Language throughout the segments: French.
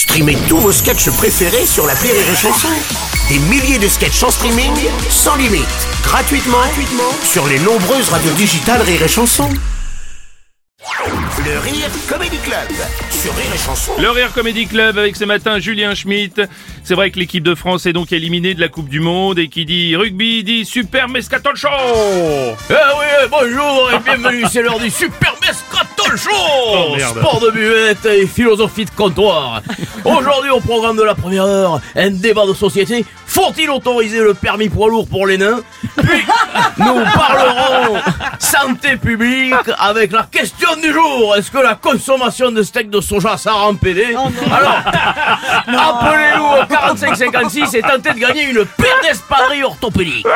Streamez tous vos sketchs préférés sur la Rire et Chanson. Des milliers de sketchs en streaming, sans limite, gratuitement, gratuitement sur les nombreuses radios digitales Rire et Chanson. Le Rire Comedy Club sur Rire et Chanson. Le Rire Comedy Club avec ce matin Julien Schmitt. C'est vrai que l'équipe de France est donc éliminée de la Coupe du Monde et qui dit rugby dit Super Mescaton Show Eh oui, bonjour et bienvenue, c'est l'heure du Super Mescaton Show Oh. Sport de buvette et philosophie de comptoir. Aujourd'hui au programme de la première heure, un débat de société. Faut-il autoriser le permis poids lourd pour les nains Puis nous parlerons santé publique avec la question du jour. Est-ce que la consommation de steak de soja ça rend pédé Alors, appelez-nous au 4556 et tentez de gagner une paire d'espadrilles orthopédiques.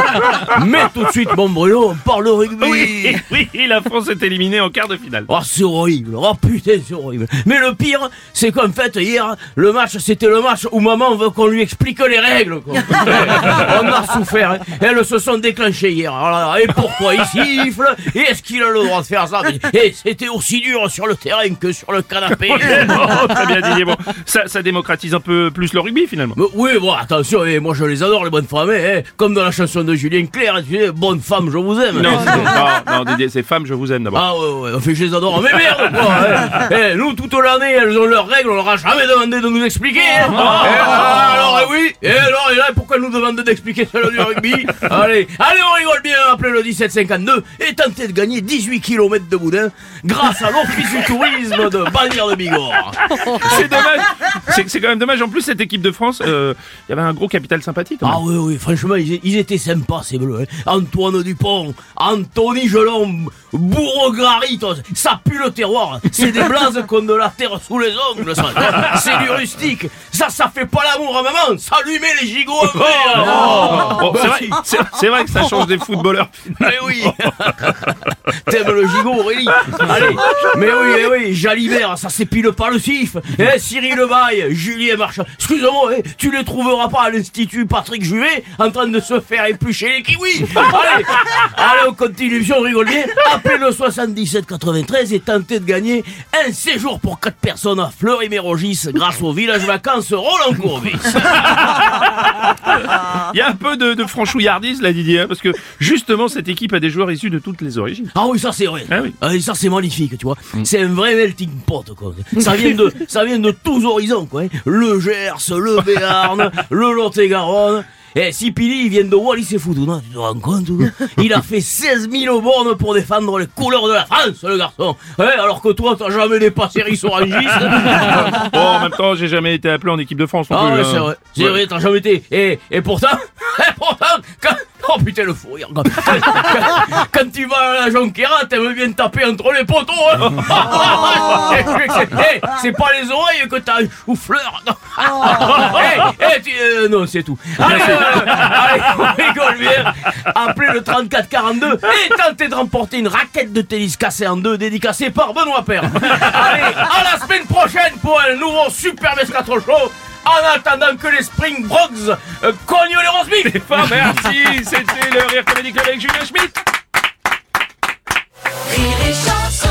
Mais tout de suite, mon Bruno, on parle de rugby. Oui, oui, la France est éliminée en quart de finale. Oh, c'est horrible. Oh putain, c'est horrible. Mais le pire, c'est qu'en fait, hier, le match, c'était le match où maman veut qu'on lui explique les règles. Quoi. On a souffert. hein. Elles se sont déclenchées hier. Alors là, et pourquoi il siffle? Et est-ce qu'il a le droit de faire ça? Et c'était aussi dur sur le terrain que sur le canapé. Oh, très bien Didier. Bon, ça, ça démocratise un peu plus le rugby finalement. Mais oui, bon, attention, eh, moi je les adore, les bonnes femmes, eh, comme dans la chanson de Julien Clerc, tu sais, bonne femme, je vous aime. Non, c'est- non, non, Didier, c'est femme, je vous aime d'abord. Ah ouais, ouais, enfin je les adore. Mais merde quoi hein. Eh, Nous, toute l'année, elles ont leurs règles, on leur a jamais demandé de nous expliquer hein. Eh, Alors, eh oui, et alors, et là, pourquoi nous demandent d'expliquer celle du rugby Allez, allez, on rigole bien, appelez le 1752 et tentez de gagner 18 km de boudin grâce à l'Office du tourisme de Bagnères de Bigorre. C'est dommage. C'est quand même dommage. En plus, cette équipe de France, euh, il y avait un gros capital sympathique. quand même. Ah oui, oui, franchement, ils, ils étaient sympas, ces bleus. hein. Antoine Dupont, Anthony Gelon, Bourreau-Grary, toi, ça pue le terroir. C'est des blazes qu'on de la terre sous les ongles, ça. C'est du rustique. Ça, ça fait pas l'amour à maman. Ça lui met les gigots. Bon, c'est Bah, c'est- vrai que ça change des footballeurs. Mais oui T'aimes le gigot, Aurélie Allez Mais oui, mais oui, Jalibert, ça s'épile pas le sif Eh, Cyril Julien Marchand. Excuse-moi, eh, tu les trouveras pas à l'Institut Patrick Juvet en train de se faire éplucher les kiwis. Allez Allez, on continue, si on rigole bien. Appelez le 77 93 et tentez de gagner un séjour pour 4 personnes à Fleury-Mérogis grâce au village vacances Roland Courbis Il y a un peu de, de franchouillardise là, Didier, hein, parce que justement, cette équipe a des joueurs issus de toutes les origines. Ah oui, ça c'est vrai. Ah oui. et ça c'est magnifique, tu vois. C'est un vrai melting pot, quoi. Ça vient de, ça vient de tous horizons, quoi. hein. Le Gers, le Béarn, le Lot-et-Garonne. Eh, si Pili, il vient de Wallis et Futuna, tu te rends compte, Il a fait 16 000 bornes pour défendre les couleurs de la France, le garçon. Eh, alors que toi, t'as jamais dépassé Rissorangis. Bon, en même temps, j'ai jamais été appelé en équipe de France. non Ah plus, ouais, hein. c'est vrai, c'est Ouais. vrai, t'as jamais été. Et, et pourtant, et oh putain le fou rire. Quand, tu vas à la Jonquera, t'aimes bien taper entre les poteaux. Hein. Eh, c'est- eh, c'est pas les oreilles que t'as un chou-fleur. Eh, eh, tu- euh, non, c'est tout. Allez, euh, allez, on rigole bien. Appelez le 3442 et tentez de remporter une raquette de tennis cassée en deux dédicacée par Benoît Père. Allez, à la semaine prochaine pour un nouveau Super Mescatro Show. En attendant que les Spring Brogs euh, cognent les rosebifs. Enfin, merci, c'était le Rire Comedy Club avec Julien Schmitt. Rire et chanson